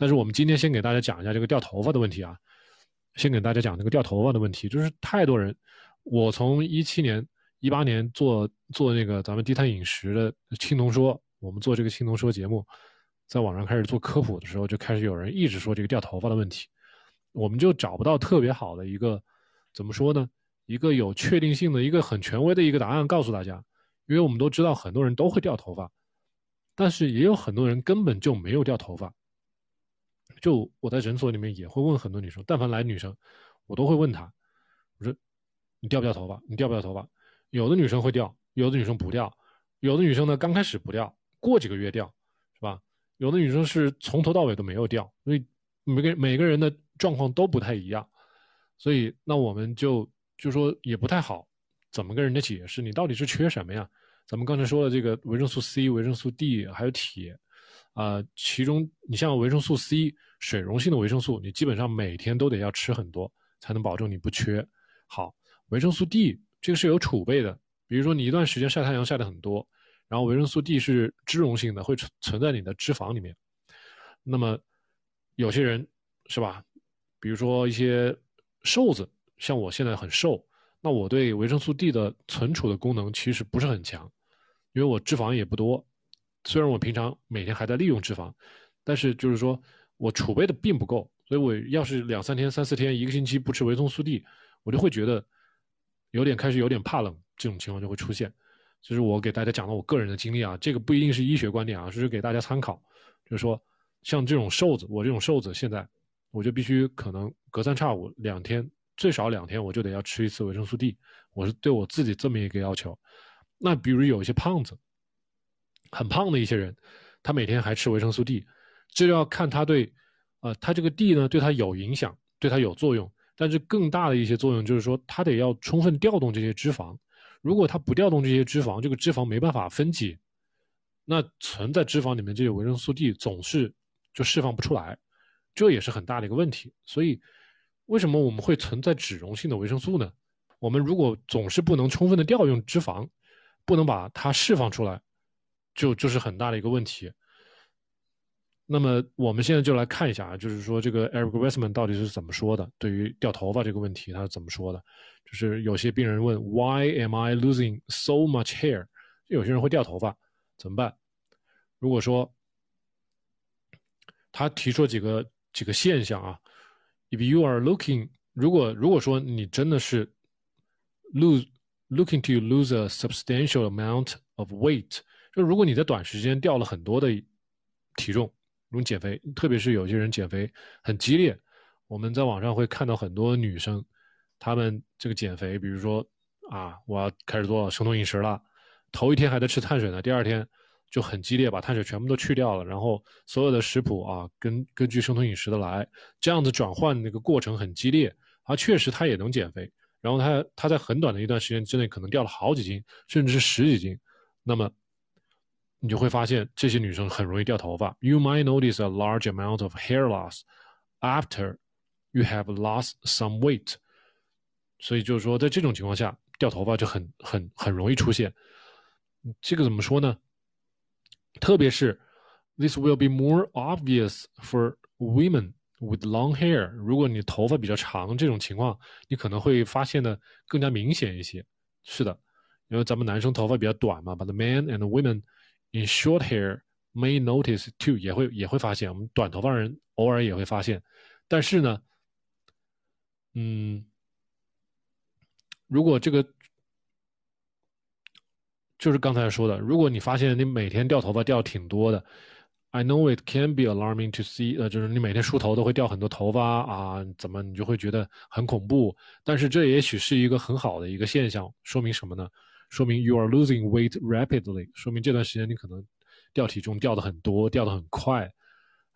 但是我们今天先给大家讲一下这个掉头发的问题啊，先给大家讲这个掉头发的问题，就是太多人，我从一七年、一八年做做那个咱们低碳饮食的青铜说，我们做这个青铜说节目，在网上开始做科普的时候，就开始有人一直说这个掉头发的问题，我们就找不到特别好的一个怎么说呢？一个有确定性的一个很权威的一个答案告诉大家，因为我们都知道很多人都会掉头发，但是也有很多人根本就没有掉头发。就我在诊所里面也会问很多女生，但凡来女生，我都会问她，我说你掉不掉头发？你掉不掉头发？有的女生会掉，有的女生不掉，有的女生呢刚开始不掉，过几个月掉，是吧？有的女生是从头到尾都没有掉，所以每个每个人的状况都不太一样，所以那我们就。就说也不太好，怎么跟人家解释？你到底是缺什么呀？咱们刚才说的这个维生素 C、维生素 D 还有铁，呃，其中你像维生素 C 水溶性的维生素，你基本上每天都得要吃很多，才能保证你不缺。好，维生素 D 这个是有储备的，比如说你一段时间晒太阳晒的很多，然后维生素 D 是脂溶性的，会存存在你的脂肪里面。那么有些人是吧？比如说一些瘦子。像我现在很瘦，那我对维生素 D 的存储的功能其实不是很强，因为我脂肪也不多。虽然我平常每天还在利用脂肪，但是就是说我储备的并不够。所以我要是两三天、三四天、一个星期不吃维生素 D，我就会觉得有点开始有点怕冷，这种情况就会出现。就是我给大家讲了我个人的经历啊，这个不一定是医学观点啊，只是给大家参考。就是说，像这种瘦子，我这种瘦子，现在我就必须可能隔三差五两天。最少两天我就得要吃一次维生素 D，我是对我自己这么一个要求。那比如有一些胖子，很胖的一些人，他每天还吃维生素 D，这要看他对，呃，他这个 D 呢对他有影响，对他有作用。但是更大的一些作用就是说，他得要充分调动这些脂肪。如果他不调动这些脂肪，这个脂肪没办法分解，那存在脂肪里面这些维生素 D 总是就释放不出来，这也是很大的一个问题。所以。为什么我们会存在脂溶性的维生素呢？我们如果总是不能充分的调用脂肪，不能把它释放出来，就就是很大的一个问题。那么我们现在就来看一下啊，就是说这个 Eric Westman 到底是怎么说的？对于掉头发这个问题，他是怎么说的？就是有些病人问 Why am I losing so much hair？有些人会掉头发，怎么办？如果说他提出几个几个现象啊。If you are looking，如果如果说你真的是 lose looking to lose a substantial amount of weight，就如果你在短时间掉了很多的体重，如减肥，特别是有些人减肥很激烈，我们在网上会看到很多女生，她们这个减肥，比如说啊，我要开始做生酮饮食了，头一天还在吃碳水呢，第二天。就很激烈，把碳水全部都去掉了，然后所有的食谱啊，根根据生酮饮食的来，这样子转换那个过程很激烈，啊确实她也能减肥，然后她她在很短的一段时间之内可能掉了好几斤，甚至是十几斤，那么你就会发现这些女生很容易掉头发。You might notice a large amount of hair loss after you have lost some weight。所以就是说，在这种情况下，掉头发就很很很容易出现。这个怎么说呢？特别是，this will be more obvious for women with long hair。如果你头发比较长，这种情况你可能会发现的更加明显一些。是的，因为咱们男生头发比较短嘛，But the men and women In short hair may notice too，也会也会发现，我们短头发人偶尔也会发现。但是呢，嗯，如果这个。就是刚才说的，如果你发现你每天掉头发掉挺多的，I know it can be alarming to see，呃，就是你每天梳头都会掉很多头发啊，怎么你就会觉得很恐怖？但是这也许是一个很好的一个现象，说明什么呢？说明 you are losing weight rapidly，说明这段时间你可能掉体重掉的很多，掉的很快。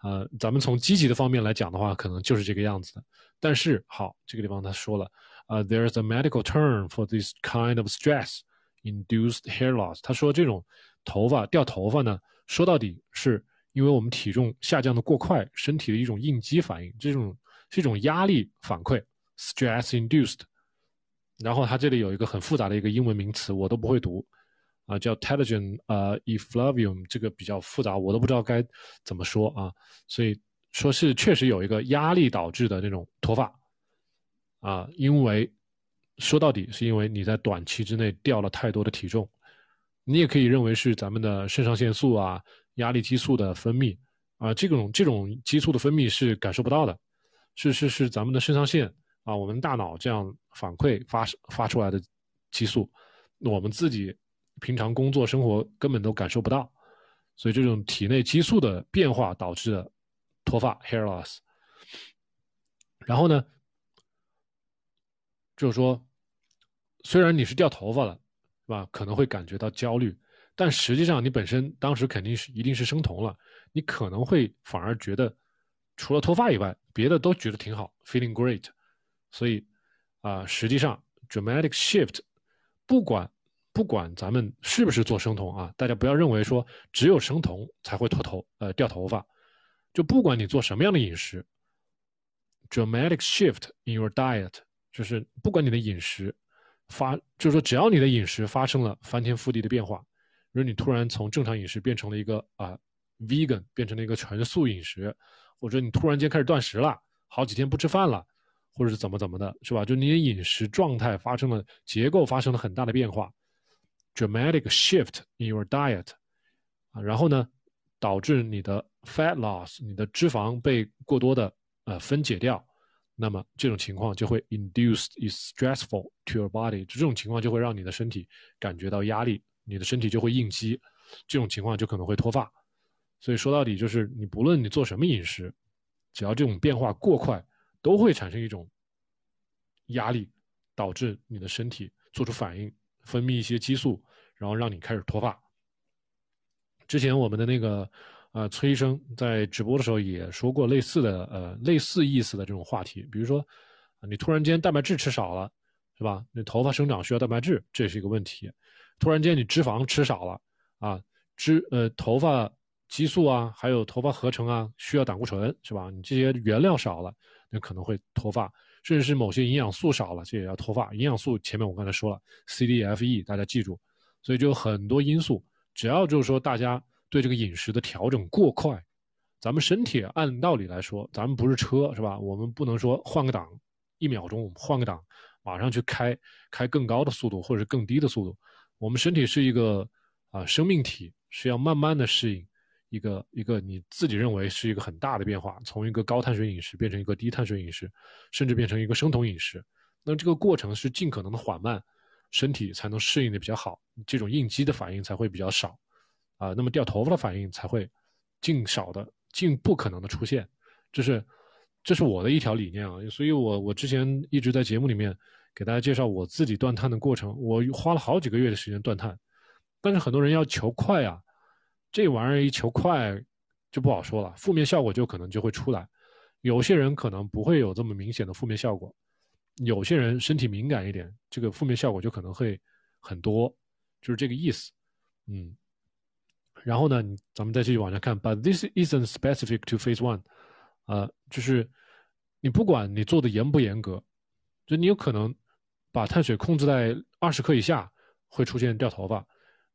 呃，咱们从积极的方面来讲的话，可能就是这个样子的。但是好，这个地方他说了，呃，there's a medical term for this kind of stress。Induced hair loss，他说这种头发掉头发呢，说到底是因为我们体重下降的过快，身体的一种应激反应，这种是一种压力反馈，stress induced。然后它这里有一个很复杂的一个英文名词，我都不会读，啊，叫 telogen 呃 effluvium，这个比较复杂，我都不知道该怎么说啊，所以说是确实有一个压力导致的那种脱发，啊，因为说到底是因为你在短期之内掉了太多的体重，你也可以认为是咱们的肾上腺素啊、压力激素的分泌啊，这种这种激素的分泌是感受不到的，是是是咱们的肾上腺啊，我们大脑这样反馈发发出来的激素，我们自己平常工作生活根本都感受不到。所以这种体内激素的变化导致的脱发 （hair loss）。然后呢，就是说，虽然你是掉头发了，是吧？可能会感觉到焦虑，但实际上你本身当时肯定是一定是生酮了，你可能会反而觉得除了脱发以外，别的都觉得挺好，feeling great。所以啊，实际上 dramatic shift，不管。不管咱们是不是做生酮啊，大家不要认为说只有生酮才会脱头呃掉头发，就不管你做什么样的饮食，dramatic shift in your diet，就是不管你的饮食发，就是说只要你的饮食发生了翻天覆地的变化，比如你突然从正常饮食变成了一个啊 vegan，变成了一个全素饮食，或者你突然间开始断食了，好几天不吃饭了，或者是怎么怎么的，是吧？就你的饮食状态发生了结构发生了很大的变化。dramatic shift in your diet，啊，然后呢，导致你的 fat loss，你的脂肪被过多的呃分解掉，那么这种情况就会 induce is stressful to your body，这种情况就会让你的身体感觉到压力，你的身体就会应激，这种情况就可能会脱发。所以说到底就是你不论你做什么饮食，只要这种变化过快，都会产生一种压力，导致你的身体做出反应。分泌一些激素，然后让你开始脱发。之前我们的那个呃崔医生在直播的时候也说过类似的呃类似意思的这种话题，比如说你突然间蛋白质吃少了，是吧？你头发生长需要蛋白质，这是一个问题。突然间你脂肪吃少了啊，脂呃头发激素啊，还有头发合成啊，需要胆固醇，是吧？你这些原料少了，那可能会脱发。甚至是某些营养素少了，这也要脱发。营养素前面我刚才说了，C、D、F、E，大家记住。所以就有很多因素，只要就是说大家对这个饮食的调整过快，咱们身体按道理来说，咱们不是车是吧？我们不能说换个档，一秒钟我们换个档，马上去开开更高的速度或者是更低的速度。我们身体是一个啊生命体，是要慢慢的适应。一个一个你自己认为是一个很大的变化，从一个高碳水饮食变成一个低碳水饮食，甚至变成一个生酮饮食，那这个过程是尽可能的缓慢，身体才能适应的比较好，这种应激的反应才会比较少，啊，那么掉头发的反应才会尽少的尽不可能的出现，这是这是我的一条理念啊，所以我我之前一直在节目里面给大家介绍我自己断碳的过程，我花了好几个月的时间断碳，但是很多人要求快啊。这玩意儿一求快，就不好说了，负面效果就可能就会出来。有些人可能不会有这么明显的负面效果，有些人身体敏感一点，这个负面效果就可能会很多，就是这个意思。嗯，然后呢，咱们再继续往下看。But this isn't specific to phase one，啊，就是你不管你做的严不严格，就你有可能把碳水控制在二十克以下，会出现掉头发，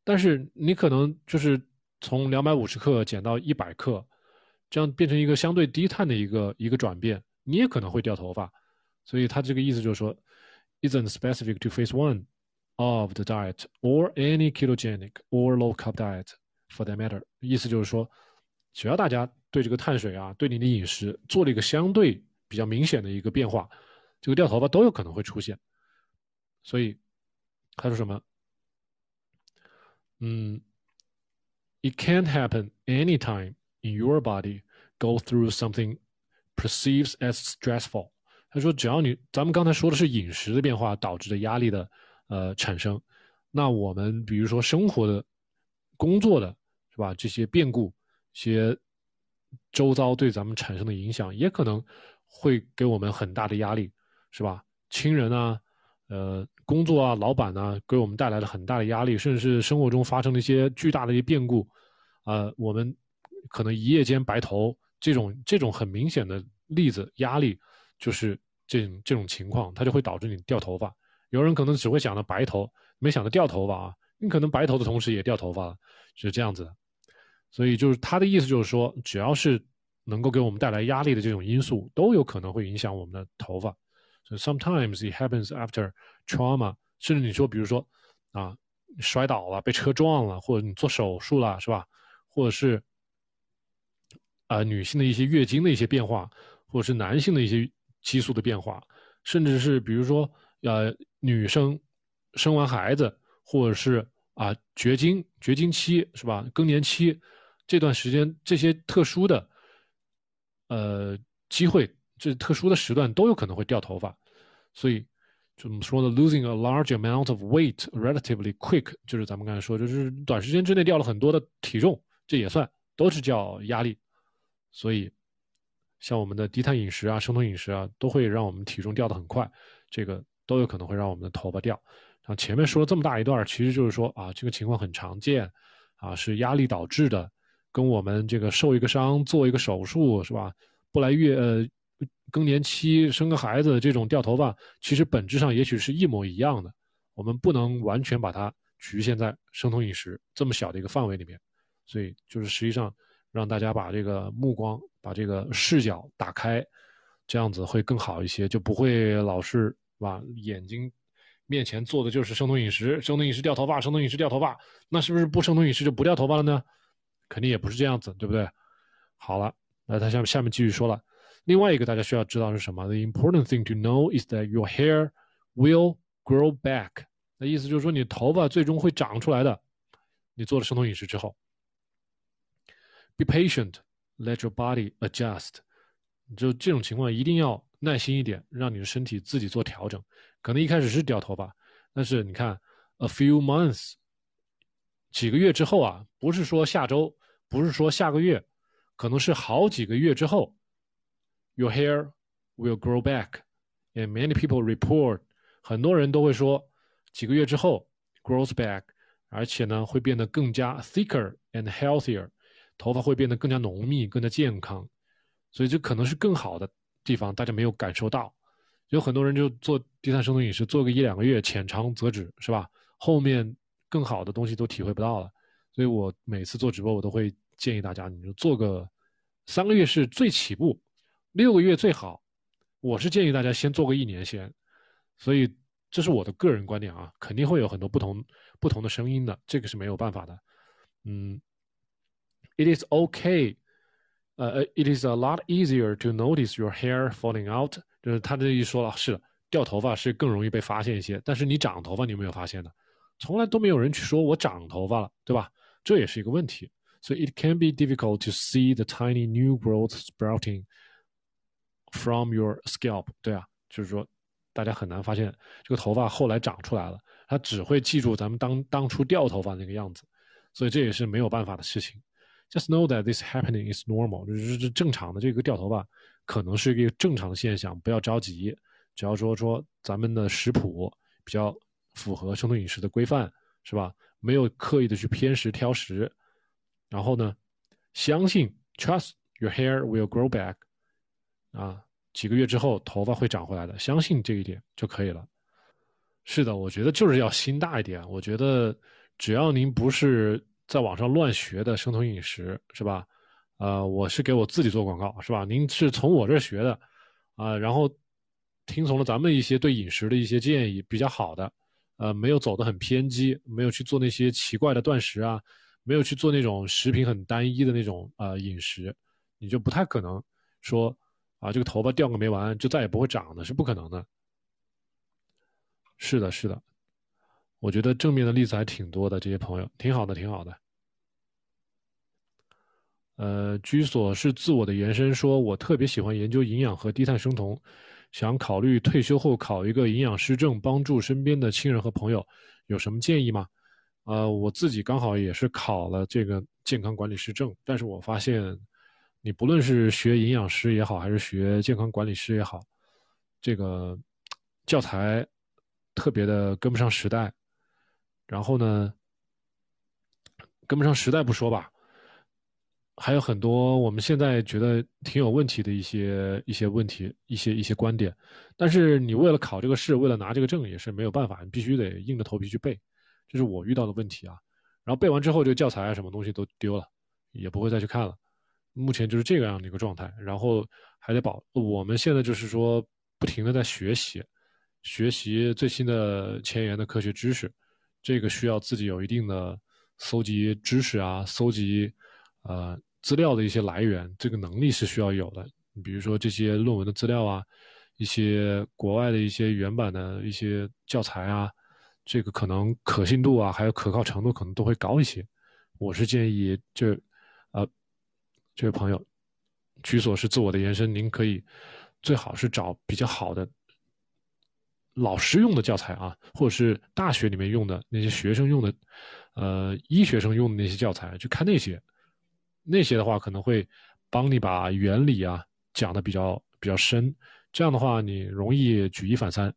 但是你可能就是。从两百五十克减到一百克，这样变成一个相对低碳的一个一个转变，你也可能会掉头发。所以他这个意思就是说，isn't specific to phase one of the diet or any ketogenic or low carb diet for that matter。意思就是说，只要大家对这个碳水啊，对你的饮食做了一个相对比较明显的一个变化，这个掉头发都有可能会出现。所以他说什么？嗯。It can't happen anytime in your body go through something perceives as stressful。他说，只要你，咱们刚才说的是饮食的变化导致的压力的呃产生，那我们比如说生活的、工作的，是吧？这些变故、些周遭对咱们产生的影响，也可能会给我们很大的压力，是吧？亲人啊，呃，工作啊，老板呢，给我们带来了很大的压力，甚至是生活中发生了一些巨大的一些变故，啊，我们可能一夜间白头，这种这种很明显的例子，压力就是这种这种情况，它就会导致你掉头发。有人可能只会想到白头，没想到掉头发啊，你可能白头的同时也掉头发了，是这样子的。所以就是他的意思就是说，只要是能够给我们带来压力的这种因素，都有可能会影响我们的头发。So sometimes it happens after trauma，甚至你说，比如说啊，摔倒了，被车撞了，或者你做手术了，是吧？或者是啊，女性的一些月经的一些变化，或者是男性的一些激素的变化，甚至是比如说呃，女生生完孩子，或者是啊绝经、绝经期，是吧？更年期这段时间，这些特殊的呃机会。这特殊的时段都有可能会掉头发，所以怎么说呢？Losing a large amount of weight relatively quick，就是咱们刚才说，就是短时间之内掉了很多的体重，这也算都是叫压力。所以，像我们的低碳饮食啊、生酮饮食啊，都会让我们体重掉的很快，这个都有可能会让我们的头发掉。然后前面说了这么大一段，其实就是说啊，这个情况很常见，啊，是压力导致的，跟我们这个受一个伤、做一个手术是吧？不来月呃。更年期生个孩子这种掉头发，其实本质上也许是一模一样的。我们不能完全把它局限在生酮饮食这么小的一个范围里面，所以就是实际上让大家把这个目光、把这个视角打开，这样子会更好一些，就不会老是把眼睛面前做的就是生酮饮食，生酮饮食掉头发，生酮饮食掉头发，那是不是不生酮饮食就不掉头发了呢？肯定也不是这样子，对不对？好了，那他下面下面继续说了。另外一个大家需要知道是什么？The important thing to know is that your hair will grow back。那意思就是说，你头发最终会长出来的。你做了生酮饮食之后，be patient, let your body adjust。就这种情况一定要耐心一点，让你的身体自己做调整。可能一开始是掉头发，但是你看，a few months，几个月之后啊，不是说下周，不是说下个月，可能是好几个月之后。Your hair will grow back, and many people report，很多人都会说，几个月之后 grows back，而且呢会变得更加 thicker and healthier，头发会变得更加浓密、更加健康，所以这可能是更好的地方，大家没有感受到。有很多人就做低碳生酮饮食，做个一两个月，浅尝辄止，是吧？后面更好的东西都体会不到了。所以我每次做直播，我都会建议大家，你就做个三个月是最起步。六个月最好，我是建议大家先做个一年先，所以这是我的个人观点啊，肯定会有很多不同不同的声音的，这个是没有办法的。嗯，It is okay，呃，It is a lot easier to notice your hair falling out，就是他这一说了，是，掉头发是更容易被发现一些，但是你长头发你有没有发现呢？从来都没有人去说我长头发了，对吧？这也是一个问题，所以 it can be difficult to see the tiny new growth sprouting。From your scalp，对啊，就是说，大家很难发现这个头发后来长出来了，他只会记住咱们当当初掉头发那个样子，所以这也是没有办法的事情。Just know that this happening is normal，就是正常的这个掉头发可能是一个正常的现象，不要着急，只要说说咱们的食谱比较符合生酮饮食的规范，是吧？没有刻意的去偏食挑食，然后呢，相信 trust your hair will grow back。啊，几个月之后头发会长回来的，相信这一点就可以了。是的，我觉得就是要心大一点。我觉得只要您不是在网上乱学的生酮饮食，是吧？呃，我是给我自己做广告，是吧？您是从我这儿学的，啊，然后听从了咱们一些对饮食的一些建议，比较好的，呃，没有走得很偏激，没有去做那些奇怪的断食啊，没有去做那种食品很单一的那种呃饮食，你就不太可能说。啊，这个头发掉个没完，就再也不会长的，是不可能的。是的，是的，我觉得正面的例子还挺多的，这些朋友挺好的，挺好的。呃，居所是自我的延伸，说我特别喜欢研究营养和低碳生酮，想考虑退休后考一个营养师证，帮助身边的亲人和朋友，有什么建议吗？呃，我自己刚好也是考了这个健康管理师证，但是我发现。你不论是学营养师也好，还是学健康管理师也好，这个教材特别的跟不上时代。然后呢，跟不上时代不说吧，还有很多我们现在觉得挺有问题的一些一些问题、一些一些观点。但是你为了考这个试，为了拿这个证，也是没有办法，你必须得硬着头皮去背。这是我遇到的问题啊。然后背完之后，这个教材啊，什么东西都丢了，也不会再去看了。目前就是这个样的一个状态，然后还得保。我们现在就是说不停的在学习，学习最新的前沿的科学知识，这个需要自己有一定的搜集知识啊，搜集呃资料的一些来源，这个能力是需要有的。你比如说这些论文的资料啊，一些国外的一些原版的一些教材啊，这个可能可信度啊，还有可靠程度可能都会高一些。我是建议就。呃，这位朋友，居所是自我的延伸，您可以最好是找比较好的老师用的教材啊，或者是大学里面用的那些学生用的，呃，医学生用的那些教材去看那些，那些的话可能会帮你把原理啊讲的比较比较深，这样的话你容易举一反三。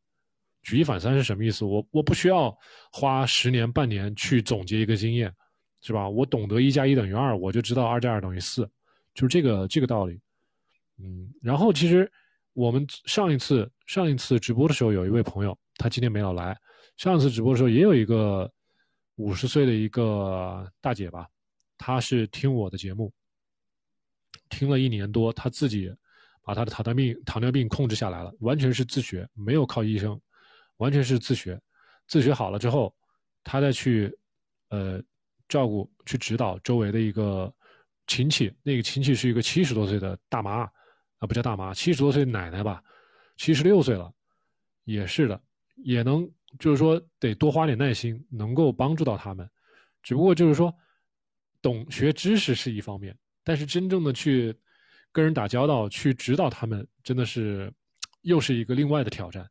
举一反三是什么意思？我我不需要花十年半年去总结一个经验。是吧？我懂得一加一等于二，我就知道二加二等于四，就是这个这个道理。嗯，然后其实我们上一次上一次直播的时候，有一位朋友，他今天没有来。上一次直播的时候，也有一个五十岁的一个大姐吧，她是听我的节目，听了一年多，她自己把她的糖尿病糖尿病控制下来了，完全是自学，没有靠医生，完全是自学。自学好了之后，她再去呃。照顾去指导周围的一个亲戚，那个亲戚是一个七十多岁的大妈，啊，不叫大妈，七十多岁奶奶吧，七十六岁了，也是的，也能就是说得多花点耐心，能够帮助到他们。只不过就是说，懂学知识是一方面，但是真正的去跟人打交道，去指导他们，真的是又是一个另外的挑战。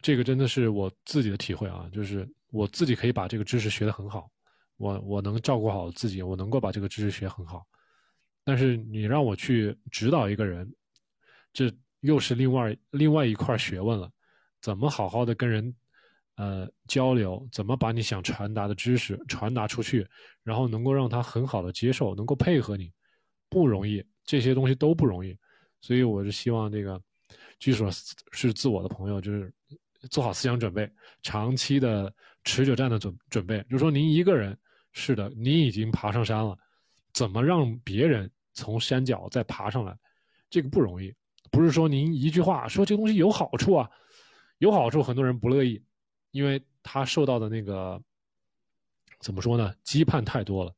这个真的是我自己的体会啊，就是。我自己可以把这个知识学得很好，我我能照顾好自己，我能够把这个知识学很好。但是你让我去指导一个人，这又是另外另外一块学问了。怎么好好的跟人呃交流？怎么把你想传达的知识传达出去？然后能够让他很好的接受，能够配合你，不容易。这些东西都不容易。所以我是希望这个，据说是自我的朋友，就是做好思想准备，长期的。持久战的准准备，就是说您一个人是的，你已经爬上山了，怎么让别人从山脚再爬上来，这个不容易。不是说您一句话说这个东西有好处啊，有好处，很多人不乐意，因为他受到的那个怎么说呢？羁绊太多了，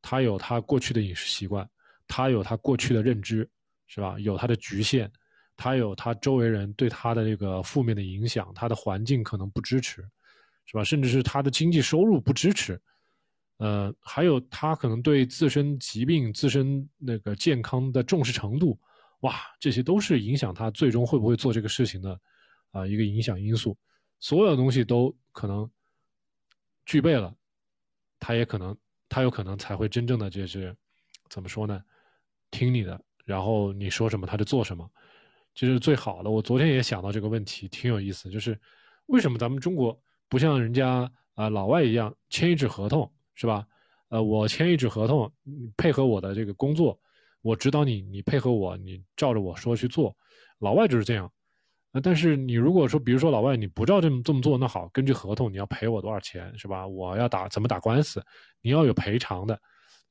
他有他过去的饮食习惯，他有他过去的认知，是吧？有他的局限，他有他周围人对他的这个负面的影响，他的环境可能不支持。是吧？甚至是他的经济收入不支持，呃，还有他可能对自身疾病、自身那个健康的重视程度，哇，这些都是影响他最终会不会做这个事情的啊一个影响因素。所有东西都可能具备了，他也可能，他有可能才会真正的就是怎么说呢？听你的，然后你说什么他就做什么，这是最好的。我昨天也想到这个问题，挺有意思，就是为什么咱们中国？不像人家啊老外一样签一纸合同是吧？呃，我签一纸合同，配合我的这个工作，我指导你，你配合我，你照着我说去做。老外就是这样。啊，但是你如果说，比如说老外你不照这么这么做，那好，根据合同你要赔我多少钱是吧？我要打怎么打官司，你要有赔偿的，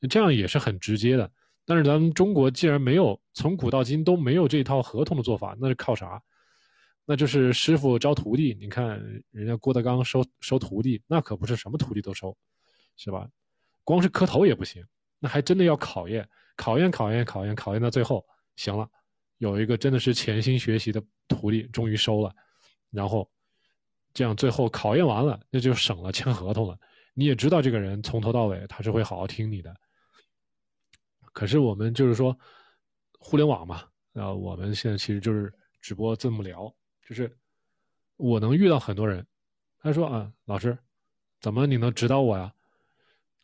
这样也是很直接的。但是咱们中国既然没有从古到今都没有这套合同的做法，那是靠啥？那就是师傅招徒弟，你看人家郭德纲收收徒弟，那可不是什么徒弟都收，是吧？光是磕头也不行，那还真的要考验，考验，考验，考验，考验到最后，行了，有一个真的是潜心学习的徒弟，终于收了，然后这样最后考验完了，那就省了签合同了。你也知道这个人从头到尾他是会好好听你的。可是我们就是说，互联网嘛，啊，我们现在其实就是直播这么聊。就是我能遇到很多人，他说啊，老师，怎么你能指导我呀？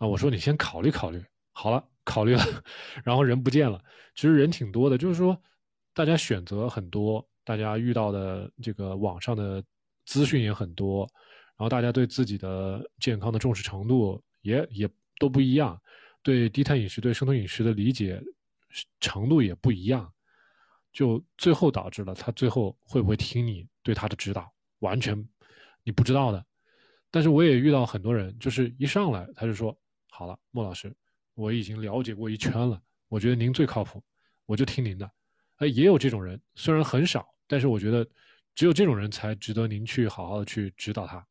我说你先考虑考虑。好了，考虑了，然后人不见了。其实人挺多的，就是说大家选择很多，大家遇到的这个网上的资讯也很多，然后大家对自己的健康的重视程度也也都不一样，对低碳饮食、对生酮饮食的理解程度也不一样。就最后导致了他最后会不会听你对他的指导，完全你不知道的。但是我也遇到很多人，就是一上来他就说：“好了，莫老师，我已经了解过一圈了，我觉得您最靠谱，我就听您的。哎，也有这种人，虽然很少，但是我觉得只有这种人才值得您去好好的去指导他。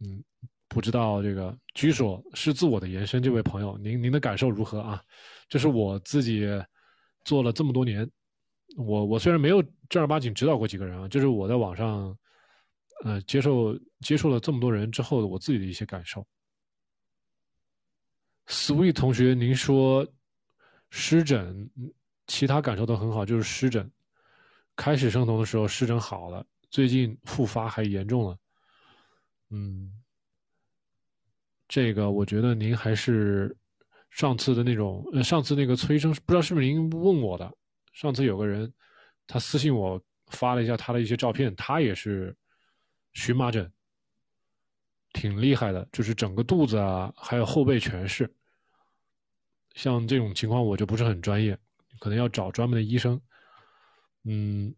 嗯，不知道这个居所是自我的延伸，这位朋友，您您的感受如何啊？这是我自己做了这么多年，我我虽然没有正儿八经指导过几个人啊，就是我在网上，呃，接受接触了这么多人之后，我自己的一些感受。Sweet 同学，您说湿疹，其他感受都很好，就是湿疹，开始生酮的时候湿疹好了，最近复发还严重了。嗯，这个我觉得您还是上次的那种，呃，上次那个崔医生不知道是不是您问我的，上次有个人他私信我发了一下他的一些照片，他也是荨麻疹。挺厉害的，就是整个肚子啊，还有后背全是。像这种情况，我就不是很专业，可能要找专门的医生。嗯，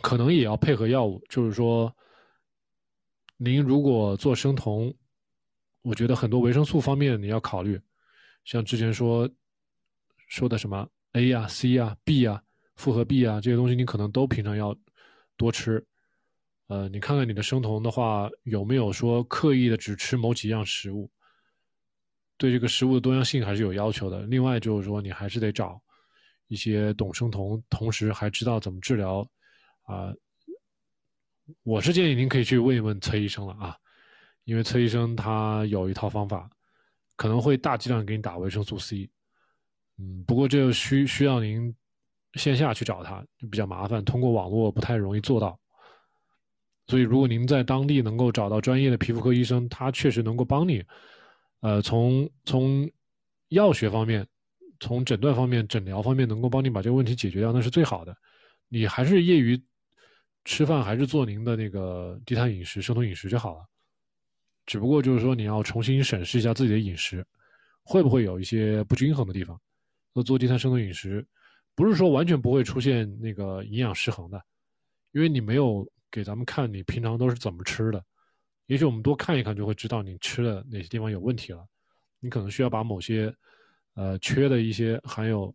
可能也要配合药物。就是说，您如果做生酮，我觉得很多维生素方面你要考虑，像之前说说的什么 A 呀、C 呀、B 呀、复合 B 啊这些东西，你可能都平常要多吃。呃，你看看你的生酮的话，有没有说刻意的只吃某几样食物？对这个食物的多样性还是有要求的。另外就是说，你还是得找一些懂生酮，同时还知道怎么治疗啊。我是建议您可以去问一问崔医生了啊，因为崔医生他有一套方法，可能会大剂量给你打维生素 C。嗯，不过这需需要您线下去找他，就比较麻烦，通过网络不太容易做到。所以，如果您在当地能够找到专业的皮肤科医生，他确实能够帮你，呃，从从药学方面、从诊断方面、诊疗方面，能够帮你把这个问题解决掉，那是最好的。你还是业余吃饭，还是做您的那个低碳饮食、生酮饮食就好了。只不过就是说，你要重新审视一下自己的饮食，会不会有一些不均衡的地方。那做低碳生酮饮食，不是说完全不会出现那个营养失衡的，因为你没有。给咱们看你平常都是怎么吃的，也许我们多看一看就会知道你吃的哪些地方有问题了。你可能需要把某些，呃，缺的一些含有，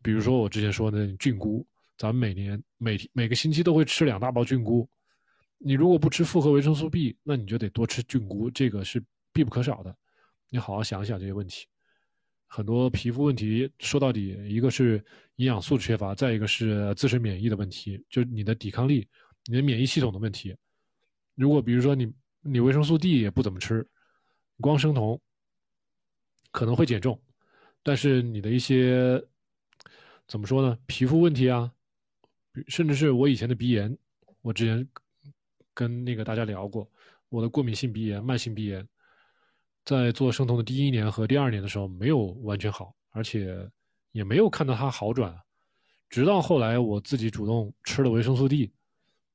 比如说我之前说的菌菇，咱们每年每每个星期都会吃两大包菌菇。你如果不吃复合维生素 B，那你就得多吃菌菇，这个是必不可少的。你好好想想这些问题。很多皮肤问题说到底，一个是营养素缺乏，再一个是自身免疫的问题，就是你的抵抗力。你的免疫系统的问题，如果比如说你你维生素 D 也不怎么吃，光生酮可能会减重，但是你的一些怎么说呢？皮肤问题啊，甚至是我以前的鼻炎，我之前跟那个大家聊过，我的过敏性鼻炎、慢性鼻炎，在做生酮的第一年和第二年的时候没有完全好，而且也没有看到它好转，直到后来我自己主动吃了维生素 D。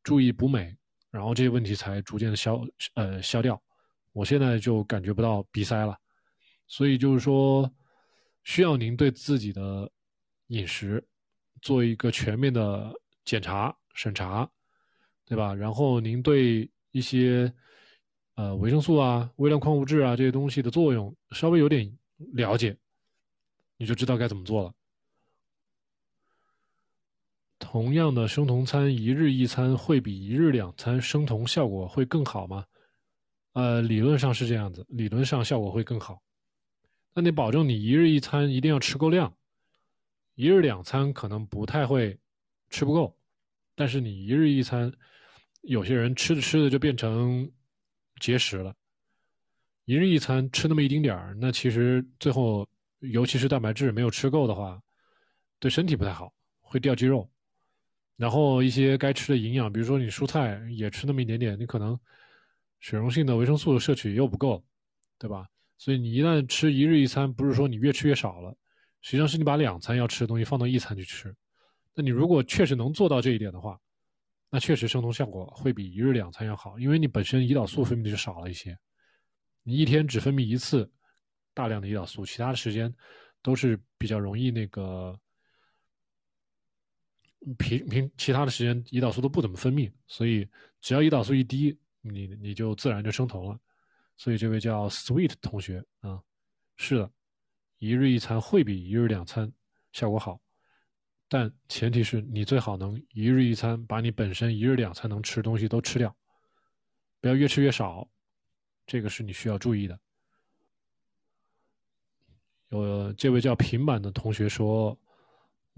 注意补镁，然后这些问题才逐渐的消呃消掉。我现在就感觉不到鼻塞了，所以就是说，需要您对自己的饮食做一个全面的检查审查，对吧？然后您对一些呃维生素啊、微量矿物质啊这些东西的作用稍微有点了解，你就知道该怎么做了。同样的生酮餐，一日一餐会比一日两餐生酮效果会更好吗？呃，理论上是这样子，理论上效果会更好。那你保证你一日一餐一定要吃够量，一日两餐可能不太会吃不够，但是你一日一餐，有些人吃着吃着就变成节食了。一日一餐吃那么一丁点儿，那其实最后，尤其是蛋白质没有吃够的话，对身体不太好，会掉肌肉。然后一些该吃的营养，比如说你蔬菜也吃那么一点点，你可能水溶性的维生素的摄取又不够，对吧？所以你一旦吃一日一餐，不是说你越吃越少了，实际上是你把两餐要吃的东西放到一餐去吃。那你如果确实能做到这一点的话，那确实生酮效果会比一日两餐要好，因为你本身胰岛素分泌就少了一些，你一天只分泌一次大量的胰岛素，其他的时间都是比较容易那个。平平其他的时间胰岛素都不怎么分泌，所以只要胰岛素一低，你你就自然就升酮了。所以这位叫 Sweet 同学啊，是的，一日一餐会比一日两餐效果好，但前提是你最好能一日一餐把你本身一日两餐能吃东西都吃掉，不要越吃越少，这个是你需要注意的。有这位叫平板的同学说。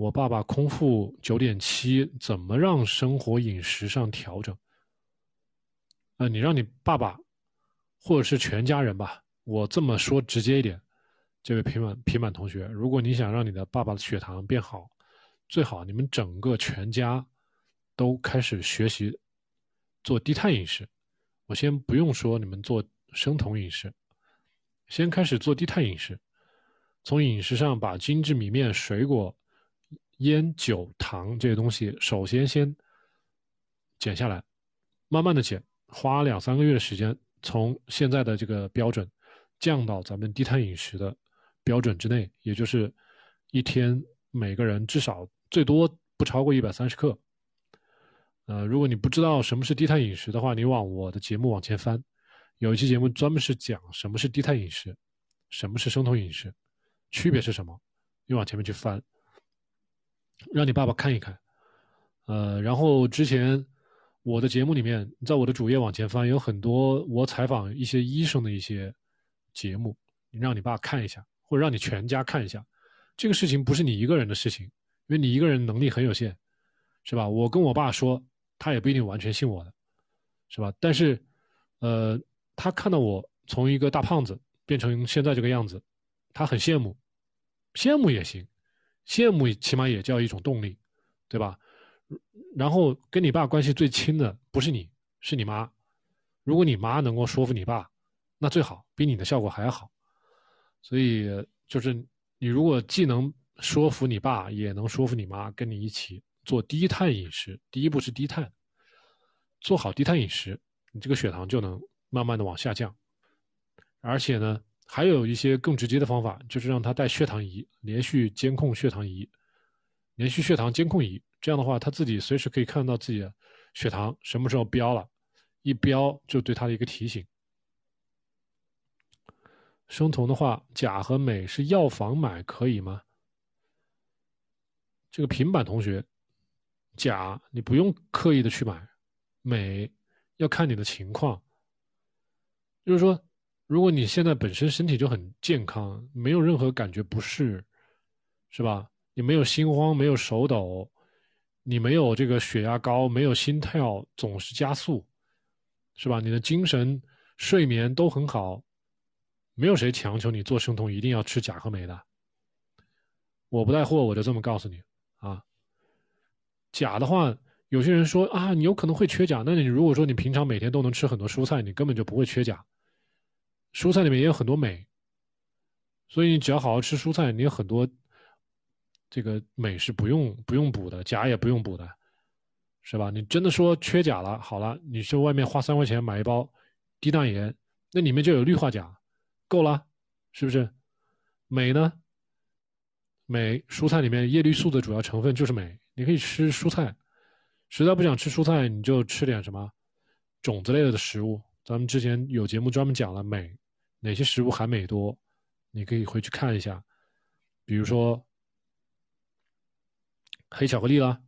我爸爸空腹九点七，怎么让生活饮食上调整？呃，你让你爸爸，或者是全家人吧。我这么说直接一点，这位平板平板同学，如果你想让你的爸爸的血糖变好，最好你们整个全家都开始学习做低碳饮食。我先不用说你们做生酮饮食，先开始做低碳饮食，从饮食上把精致米面、水果。烟酒糖这些东西，首先先减下来，慢慢的减，花两三个月的时间，从现在的这个标准降到咱们低碳饮食的标准之内，也就是一天每个人至少最多不超过一百三十克。呃，如果你不知道什么是低碳饮食的话，你往我的节目往前翻，有一期节目专门是讲什么是低碳饮食，什么是生酮饮食，区别是什么，你往前面去翻。让你爸爸看一看，呃，然后之前我的节目里面，在我的主页往前翻，有很多我采访一些医生的一些节目，你让你爸看一下，或者让你全家看一下。这个事情不是你一个人的事情，因为你一个人能力很有限，是吧？我跟我爸说，他也不一定完全信我的，是吧？但是，呃，他看到我从一个大胖子变成现在这个样子，他很羡慕，羡慕也行。羡慕起码也叫一种动力，对吧？然后跟你爸关系最亲的不是你，是你妈。如果你妈能够说服你爸，那最好，比你的效果还好。所以就是你如果既能说服你爸，也能说服你妈，跟你一起做低碳饮食。第一步是低碳，做好低碳饮食，你这个血糖就能慢慢的往下降，而且呢。还有一些更直接的方法，就是让他带血糖仪，连续监控血糖仪，连续血糖监控仪。这样的话，他自己随时可以看到自己的血糖什么时候飙了，一飙就对他的一个提醒。生酮的话，钾和镁是药房买可以吗？这个平板同学，钾你不用刻意的去买，镁要看你的情况，就是说。如果你现在本身身体就很健康，没有任何感觉不适，是吧？你没有心慌，没有手抖，你没有这个血压高，没有心跳总是加速，是吧？你的精神、睡眠都很好，没有谁强求你做生酮一定要吃钾和镁的。我不带货，我就这么告诉你啊。钾的话，有些人说啊，你有可能会缺钾。那你如果说你平常每天都能吃很多蔬菜，你根本就不会缺钾。蔬菜里面也有很多镁，所以你只要好好吃蔬菜，你有很多这个镁是不用不用补的，钾也不用补的，是吧？你真的说缺钾了，好了，你去外面花三块钱买一包低钠盐，那里面就有氯化钾，够了，是不是？镁呢？镁蔬菜里面叶绿素的主要成分就是镁，你可以吃蔬菜，实在不想吃蔬菜，你就吃点什么种子类的食物。咱们之前有节目专门讲了镁。哪些食物含镁多？你可以回去看一下，比如说黑巧克力啦，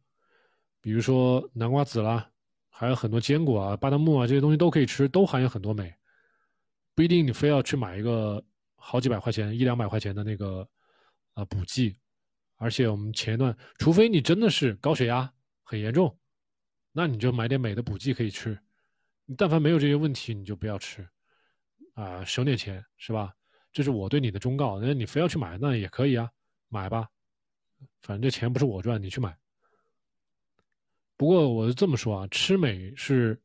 比如说南瓜子啦，还有很多坚果啊、巴旦木啊这些东西都可以吃，都含有很多镁。不一定你非要去买一个好几百块钱、一两百块钱的那个啊补剂。而且我们前一段，除非你真的是高血压很严重，那你就买点镁的补剂可以吃。你但凡没有这些问题，你就不要吃。啊，省点钱是吧？这是我对你的忠告。那你非要去买，那也可以啊，买吧，反正这钱不是我赚，你去买。不过我是这么说啊，吃美是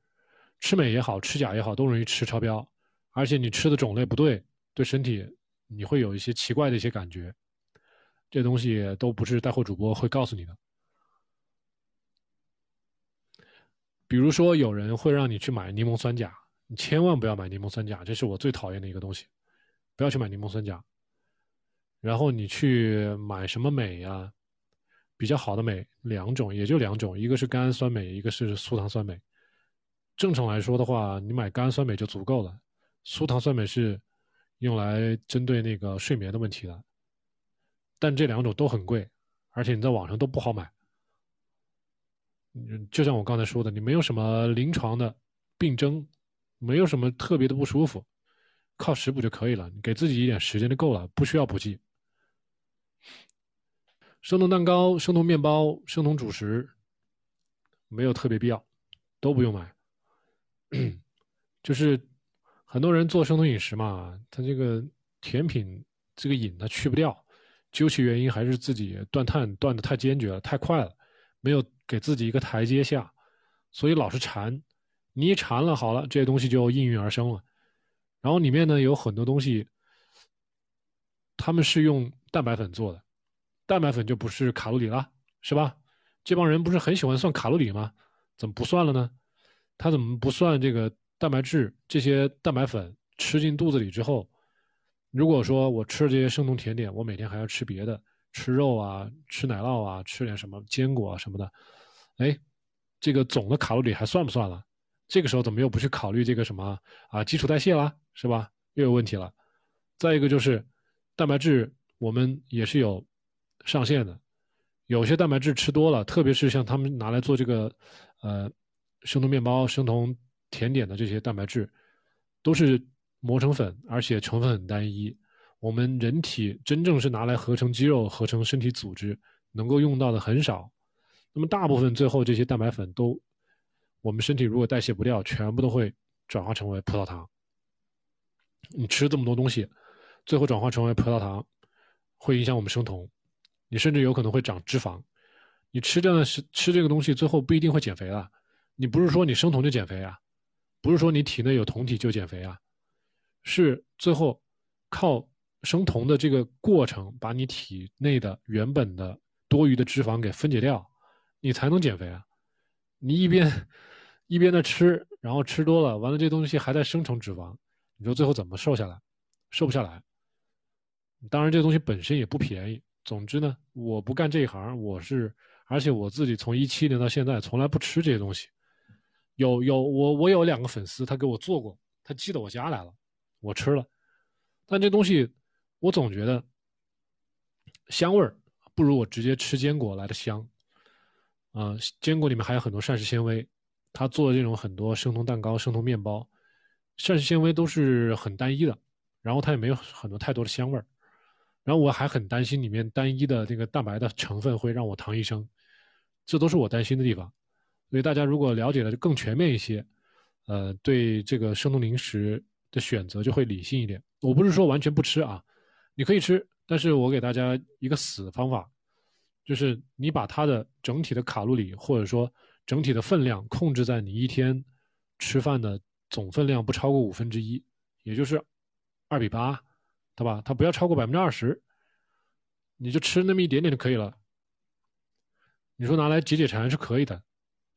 吃美也好吃假也好，都容易吃超标，而且你吃的种类不对，对身体你会有一些奇怪的一些感觉。这东西都不是带货主播会告诉你的。比如说，有人会让你去买柠檬酸钾。你千万不要买柠檬酸钾，这是我最讨厌的一个东西，不要去买柠檬酸钾。然后你去买什么镁呀？比较好的镁两种，也就两种，一个是甘氨酸镁，一个是苏糖酸镁。正常来说的话，你买甘氨酸镁就足够了，苏糖酸镁是用来针对那个睡眠的问题的。但这两种都很贵，而且你在网上都不好买。嗯，就像我刚才说的，你没有什么临床的病征，没有什么特别的不舒服，靠食补就可以了。你给自己一点时间就够了，不需要补剂。生酮蛋糕、生酮面包、生酮主食，没有特别必要，都不用买。就是很多人做生酮饮食嘛，他这个甜品这个瘾他去不掉，究其原因还是自己断碳断的太坚决了，太快了，没有给自己一个台阶下，所以老是馋。你一馋了，好了，这些东西就应运而生了。然后里面呢有很多东西，他们是用蛋白粉做的，蛋白粉就不是卡路里了，是吧？这帮人不是很喜欢算卡路里吗？怎么不算了呢？他怎么不算这个？蛋白质这些蛋白粉吃进肚子里之后，如果说我吃了这些生酮甜点，我每天还要吃别的，吃肉啊，吃奶酪啊，吃点什么坚果啊什么的，哎，这个总的卡路里还算不算了？这个时候怎么又不去考虑这个什么啊基础代谢啦，是吧？又有问题了。再一个就是蛋白质，我们也是有上限的，有些蛋白质吃多了，特别是像他们拿来做这个呃生酮面包、生酮。甜点的这些蛋白质都是磨成粉，而且成分很单一。我们人体真正是拿来合成肌肉、合成身体组织能够用到的很少。那么大部分最后这些蛋白粉都，我们身体如果代谢不掉，全部都会转化成为葡萄糖。你吃这么多东西，最后转化成为葡萄糖，会影响我们生酮。你甚至有可能会长脂肪。你吃这样的吃吃这个东西，最后不一定会减肥了。你不是说你生酮就减肥啊？不是说你体内有酮体就减肥啊，是最后靠生酮的这个过程，把你体内的原本的多余的脂肪给分解掉，你才能减肥啊。你一边一边的吃，然后吃多了，完了这东西还在生成脂肪，你说最后怎么瘦下来？瘦不下来。当然这东西本身也不便宜。总之呢，我不干这一行，我是而且我自己从一七年到现在从来不吃这些东西。有有我我有两个粉丝，他给我做过，他寄到我家来了，我吃了，但这东西我总觉得香味儿不如我直接吃坚果来的香，啊，坚果里面还有很多膳食纤维，他做的这种很多生酮蛋糕、生酮面包，膳食纤维都是很单一的，然后它也没有很多太多的香味儿，然后我还很担心里面单一的这个蛋白的成分会让我糖一生，这都是我担心的地方。所以大家如果了解的更全面一些，呃，对这个生酮零食的选择就会理性一点。我不是说完全不吃啊，你可以吃，但是我给大家一个死方法，就是你把它的整体的卡路里或者说整体的分量控制在你一天吃饭的总分量不超过五分之一，也就是二比八，对吧？它不要超过百分之二十，你就吃那么一点点就可以了。你说拿来解解馋是可以的。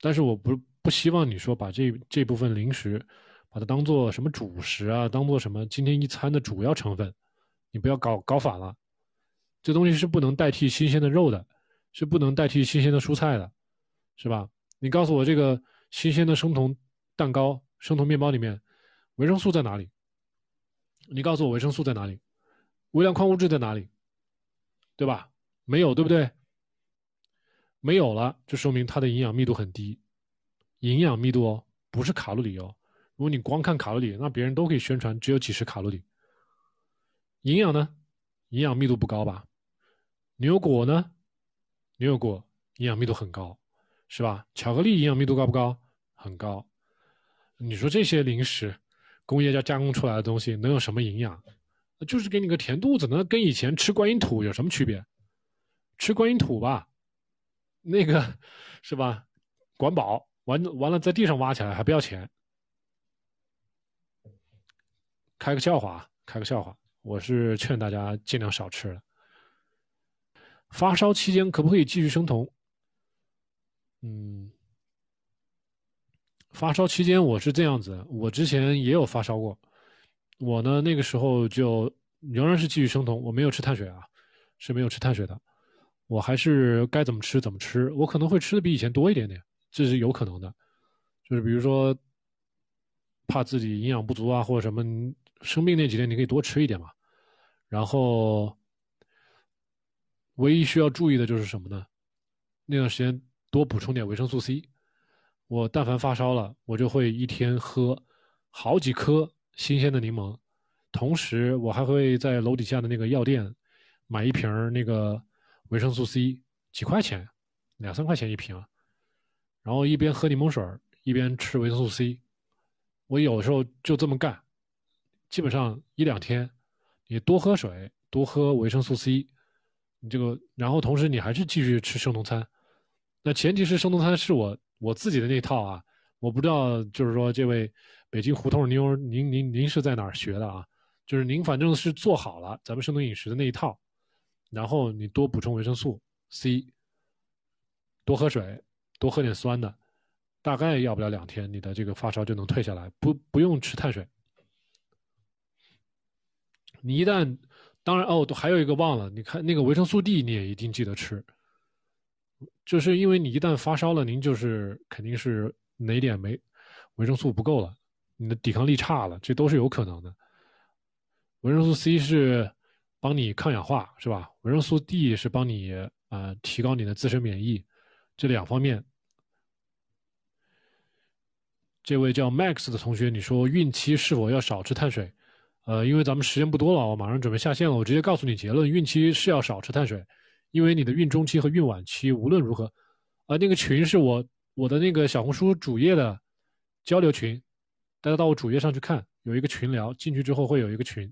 但是我不不希望你说把这这部分零食，把它当做什么主食啊，当做什么今天一餐的主要成分，你不要搞搞反了。这东西是不能代替新鲜的肉的，是不能代替新鲜的蔬菜的，是吧？你告诉我这个新鲜的生酮蛋糕、生酮面包里面维生素在哪里？你告诉我维生素在哪里？微量矿物质在哪里？对吧？没有，对不对？没有了，就说明它的营养密度很低。营养密度哦，不是卡路里哦。如果你光看卡路里，那别人都可以宣传只有几十卡路里。营养呢？营养密度不高吧？牛油果呢？牛油果营养密度很高，是吧？巧克力营养密度高不高？很高。你说这些零食，工业家加工出来的东西能有什么营养？就是给你个填肚子，那跟以前吃观音土有什么区别？吃观音土吧。那个是吧？管饱完完了，在地上挖起来还不要钱。开个笑话，开个笑话，我是劝大家尽量少吃了。发烧期间可不可以继续生酮？嗯，发烧期间我是这样子，我之前也有发烧过，我呢那个时候就仍然是继续生酮，我没有吃碳水啊，是没有吃碳水的。我还是该怎么吃怎么吃，我可能会吃的比以前多一点点，这是有可能的。就是比如说，怕自己营养不足啊，或者什么生病那几天你可以多吃一点嘛。然后，唯一需要注意的就是什么呢？那段时间多补充点维生素 C。我但凡发烧了，我就会一天喝好几颗新鲜的柠檬，同时我还会在楼底下的那个药店买一瓶那个维生素 C，几块钱，两三块钱一瓶，然后一边喝柠檬水一边吃维生素 C。我有时候就这么干，基本上一两天，你多喝水，多喝维生素 C，你这个，然后同时你还是继续吃生酮餐，那前提是生酮餐是我。我自己的那套啊，我不知道，就是说这位北京胡同妞，您您您是在哪儿学的啊？就是您反正是做好了咱们生酮饮食的那一套，然后你多补充维生素 C，多喝水，多喝点酸的，大概要不了两天，你的这个发烧就能退下来，不不用吃碳水。你一旦，当然哦，都还有一个忘了，你看那个维生素 D，你也一定记得吃。就是因为你一旦发烧了，您就是肯定是哪点没维生素不够了，你的抵抗力差了，这都是有可能的。维生素 C 是帮你抗氧化，是吧？维生素 D 是帮你啊提高你的自身免疫，这两方面。这位叫 Max 的同学，你说孕期是否要少吃碳水？呃，因为咱们时间不多了，我马上准备下线了，我直接告诉你结论：孕期是要少吃碳水。因为你的孕中期和孕晚期无论如何，啊，那个群是我我的那个小红书主页的交流群，大家到我主页上去看，有一个群聊，进去之后会有一个群。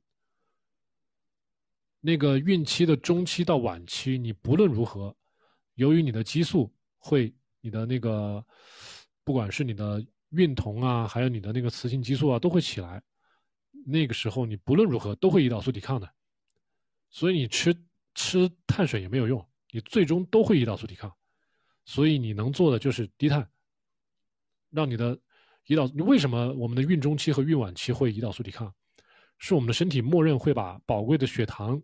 那个孕期的中期到晚期，你不论如何，由于你的激素会，你的那个不管是你的孕酮啊，还有你的那个雌性激素啊，都会起来。那个时候你不论如何都会胰岛素抵抗的，所以你吃。吃碳水也没有用，你最终都会胰岛素抵抗，所以你能做的就是低碳，让你的胰岛。为什么我们的孕中期和孕晚期会胰岛素抵抗？是我们的身体默认会把宝贵的血糖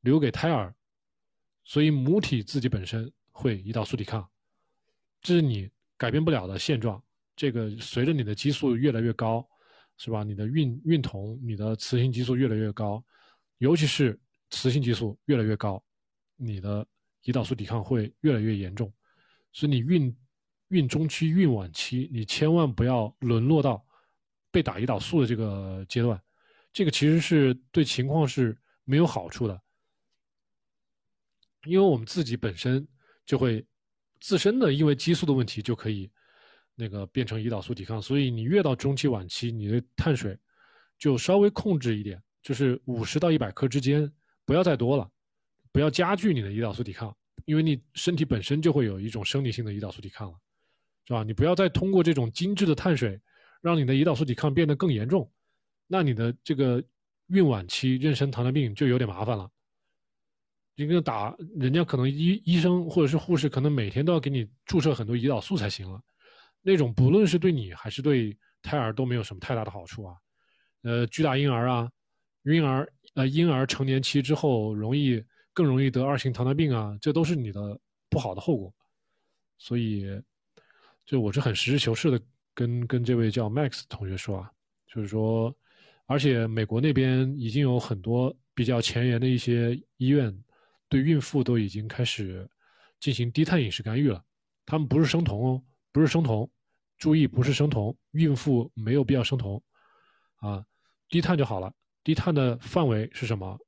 留给胎儿，所以母体自己本身会胰岛素抵抗，这是你改变不了的现状。这个随着你的激素越来越高，是吧？你的孕孕酮、你的雌性激素越来越高，尤其是。雌性激素越来越高，你的胰岛素抵抗会越来越严重，所以你孕孕中期、孕晚期，你千万不要沦落到被打胰岛素的这个阶段，这个其实是对情况是没有好处的，因为我们自己本身就会自身的因为激素的问题就可以那个变成胰岛素抵抗，所以你越到中期、晚期，你的碳水就稍微控制一点，就是五十到一百克之间。不要再多了，不要加剧你的胰岛素抵抗，因为你身体本身就会有一种生理性的胰岛素抵抗了，是吧？你不要再通过这种精致的碳水，让你的胰岛素抵抗变得更严重，那你的这个孕晚期妊娠糖尿病就有点麻烦了。你跟打人家可能医医生或者是护士可能每天都要给你注射很多胰岛素才行了，那种不论是对你还是对胎儿都没有什么太大的好处啊。呃，巨大婴儿啊，婴儿。呃，婴儿成年期之后容易更容易得二型糖尿病啊，这都是你的不好的后果。所以，就我是很实事求是的跟跟这位叫 Max 同学说啊，就是说，而且美国那边已经有很多比较前沿的一些医院，对孕妇都已经开始进行低碳饮食干预了。他们不是生酮哦，不是生酮，注意不是生酮，孕妇没有必要生酮，啊，低碳就好了。低碳的范围是什么？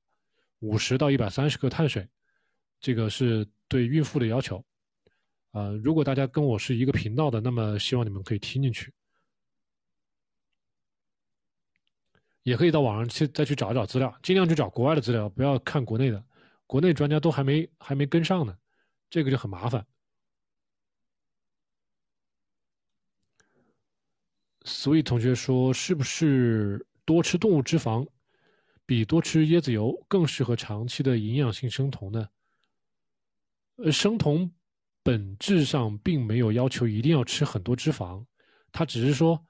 五十到一百三十克碳水，这个是对孕妇的要求。呃，如果大家跟我是一个频道的，那么希望你们可以听进去，也可以到网上去再去找一找资料，尽量去找国外的资料，不要看国内的，国内专家都还没还没跟上呢，这个就很麻烦。所以同学说，是不是多吃动物脂肪？比多吃椰子油更适合长期的营养性生酮呢？呃，生酮本质上并没有要求一定要吃很多脂肪，它只是说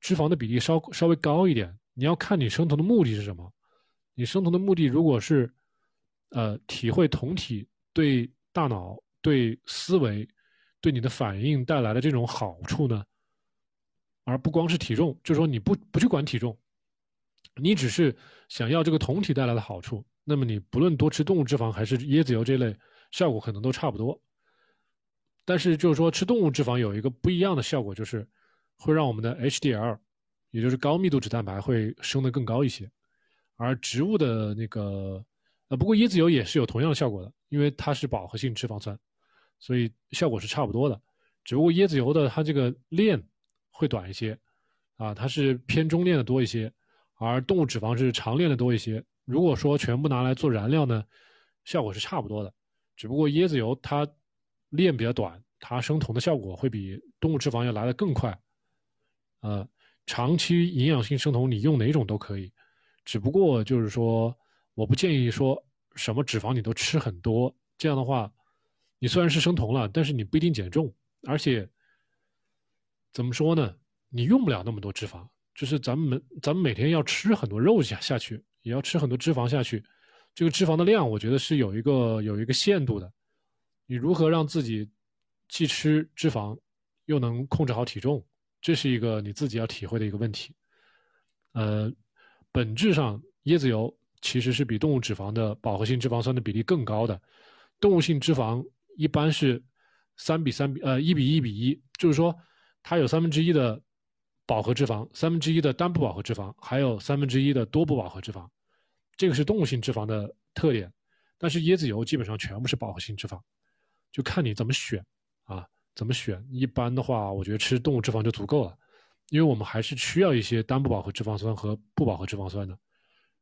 脂肪的比例稍稍微高一点。你要看你生酮的目的是什么。你生酮的目的如果是，呃，体会酮体对大脑、对思维、对你的反应带来的这种好处呢，而不光是体重，就是说你不不去管体重。你只是想要这个酮体带来的好处，那么你不论多吃动物脂肪还是椰子油这类，效果可能都差不多。但是就是说吃动物脂肪有一个不一样的效果，就是会让我们的 HDL，也就是高密度脂蛋白会升得更高一些，而植物的那个。呃，不过椰子油也是有同样的效果的，因为它是饱和性脂肪酸，所以效果是差不多的。只不过椰子油的它这个链会短一些，啊，它是偏中链的多一些，而动物脂肪是长链的多一些。如果说全部拿来做燃料呢，效果是差不多的。只不过椰子油它链比较短，它生酮的效果会比动物脂肪要来的更快。呃，长期营养性生酮你用哪种都可以，只不过就是说。我不建议说什么脂肪你都吃很多，这样的话，你虽然是生酮了，但是你不一定减重，而且怎么说呢？你用不了那么多脂肪，就是咱们每咱们每天要吃很多肉下下去，也要吃很多脂肪下去，这个脂肪的量，我觉得是有一个有一个限度的。你如何让自己既吃脂肪又能控制好体重，这是一个你自己要体会的一个问题。呃，本质上椰子油。其实是比动物脂肪的饱和性脂肪酸的比例更高的，动物性脂肪一般是三比三比呃一比一比一，就是说它有三分之一的饱和脂肪，三分之一的单不饱和脂肪，还有三分之一的多不饱和脂肪，这个是动物性脂肪的特点。但是椰子油基本上全部是饱和性脂肪，就看你怎么选啊，怎么选。一般的话，我觉得吃动物脂肪就足够了，因为我们还是需要一些单不饱和脂肪酸和不饱和脂肪酸的。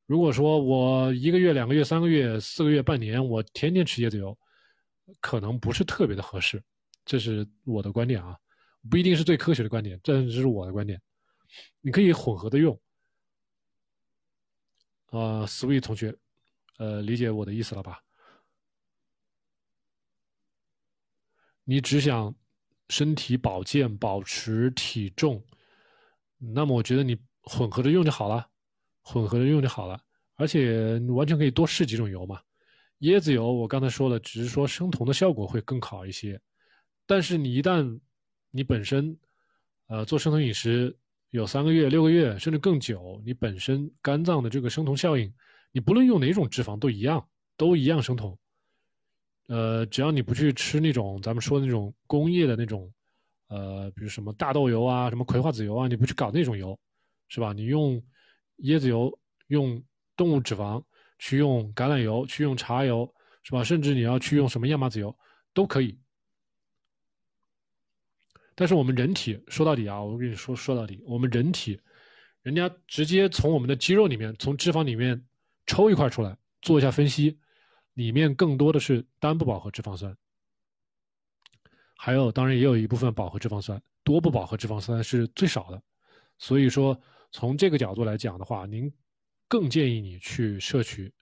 如果说我一个月、两个月、三个月、四个月、半年，我天天吃椰子油，可能不是特别的合适，这是我的观点啊，不一定是最科学的观点，这只是我的观点。你可以混合的用。呃，sweet 同学，呃，理解我的意思了吧？你只想身体保健、保持体重，那么我觉得你混合着用就好了。混合着用就好了，而且你完全可以多试几种油嘛。椰子油我刚才说了，只是说生酮的效果会更好一些。但是你一旦你本身呃做生酮饮食有三个月、六个月甚至更久，你本身肝脏的这个生酮效应，你不论用哪种脂肪都一样，都一样生酮。呃，只要你不去吃那种咱们说的那种工业的那种呃，比如什么大豆油啊、什么葵花籽油啊，你不去搞那种油，是吧？你用。椰子油用动物脂肪，去用橄榄油，去用茶油，是吧？甚至你要去用什么亚麻籽油都可以。但是我们人体说到底啊，我跟你说说到底，我们人体，人家直接从我们的肌肉里面，从脂肪里面抽一块出来做一下分析，里面更多的是单不饱和脂肪酸，还有当然也有一部分饱和脂肪酸，多不饱和脂肪酸是最少的，所以说。从这个角度来讲的话，您更建议你去摄取，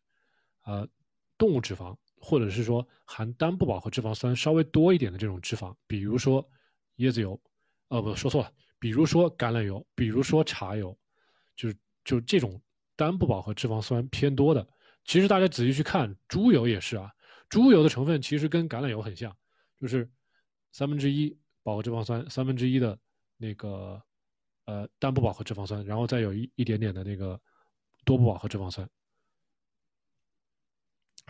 呃，动物脂肪，或者是说含单不饱和脂肪酸稍微多一点的这种脂肪，比如说椰子油，呃，不说错了，比如说橄榄油，比如说茶油，就是就这种单不饱和脂肪酸偏多的。其实大家仔细去看，猪油也是啊，猪油的成分其实跟橄榄油很像，就是三分之一饱和脂肪酸，三分之一的那个。呃，单不饱和脂肪酸，然后再有一一点点的那个多不饱和脂肪酸，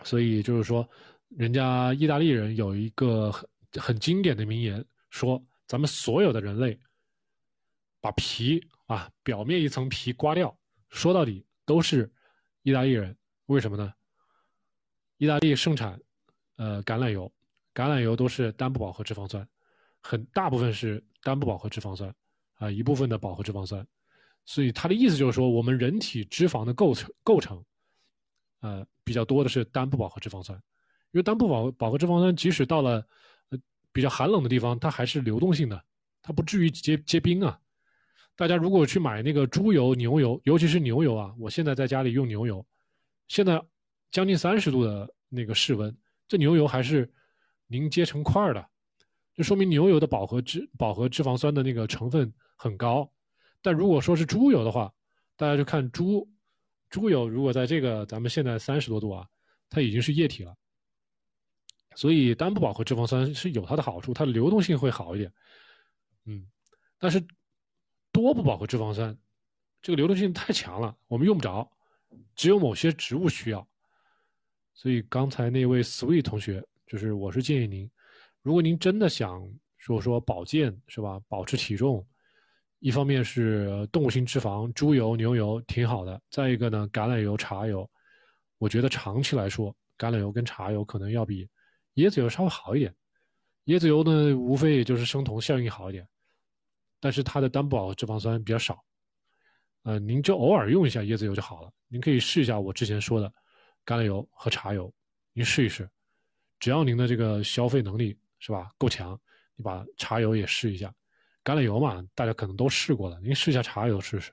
所以就是说，人家意大利人有一个很很经典的名言，说咱们所有的人类把皮啊表面一层皮刮掉，说到底都是意大利人，为什么呢？意大利盛产呃橄榄油，橄榄油都是单不饱和脂肪酸，很大部分是单不饱和脂肪酸。啊，一部分的饱和脂肪酸，所以他的意思就是说，我们人体脂肪的构成构成，呃，比较多的是单不饱和脂肪酸，因为单不饱饱和脂肪酸，即使到了比较寒冷的地方，它还是流动性的，它不至于结结冰啊。大家如果去买那个猪油、牛油，尤其是牛油啊，我现在在家里用牛油，现在将近三十度的那个室温，这牛油还是凝结成块的，就说明牛油的饱和脂饱和脂肪酸的那个成分。很高，但如果说是猪油的话，大家就看猪，猪油如果在这个咱们现在三十多度啊，它已经是液体了。所以单不饱和脂肪酸是有它的好处，它的流动性会好一点。嗯，但是多不饱和脂肪酸，这个流动性太强了，我们用不着，只有某些植物需要。所以刚才那位 Sweet 同学，就是我是建议您，如果您真的想说说保健是吧，保持体重，一方面是动物性脂肪，猪油、牛油挺好的，再一个呢，橄榄油、茶油，我觉得长期来说，橄榄油跟茶油可能要比椰子油稍微好一点。椰子油呢，无非也就是生酮效应好一点，但是它的单不饱和脂肪酸比较少。呃，您就偶尔用一下椰子油就好了。您可以试一下我之前说的橄榄油和茶油，您试一试。只要您的这个消费能力是吧够强，你把茶油也试一下。橄榄油嘛，大家可能都试过了，您试一下茶油试试。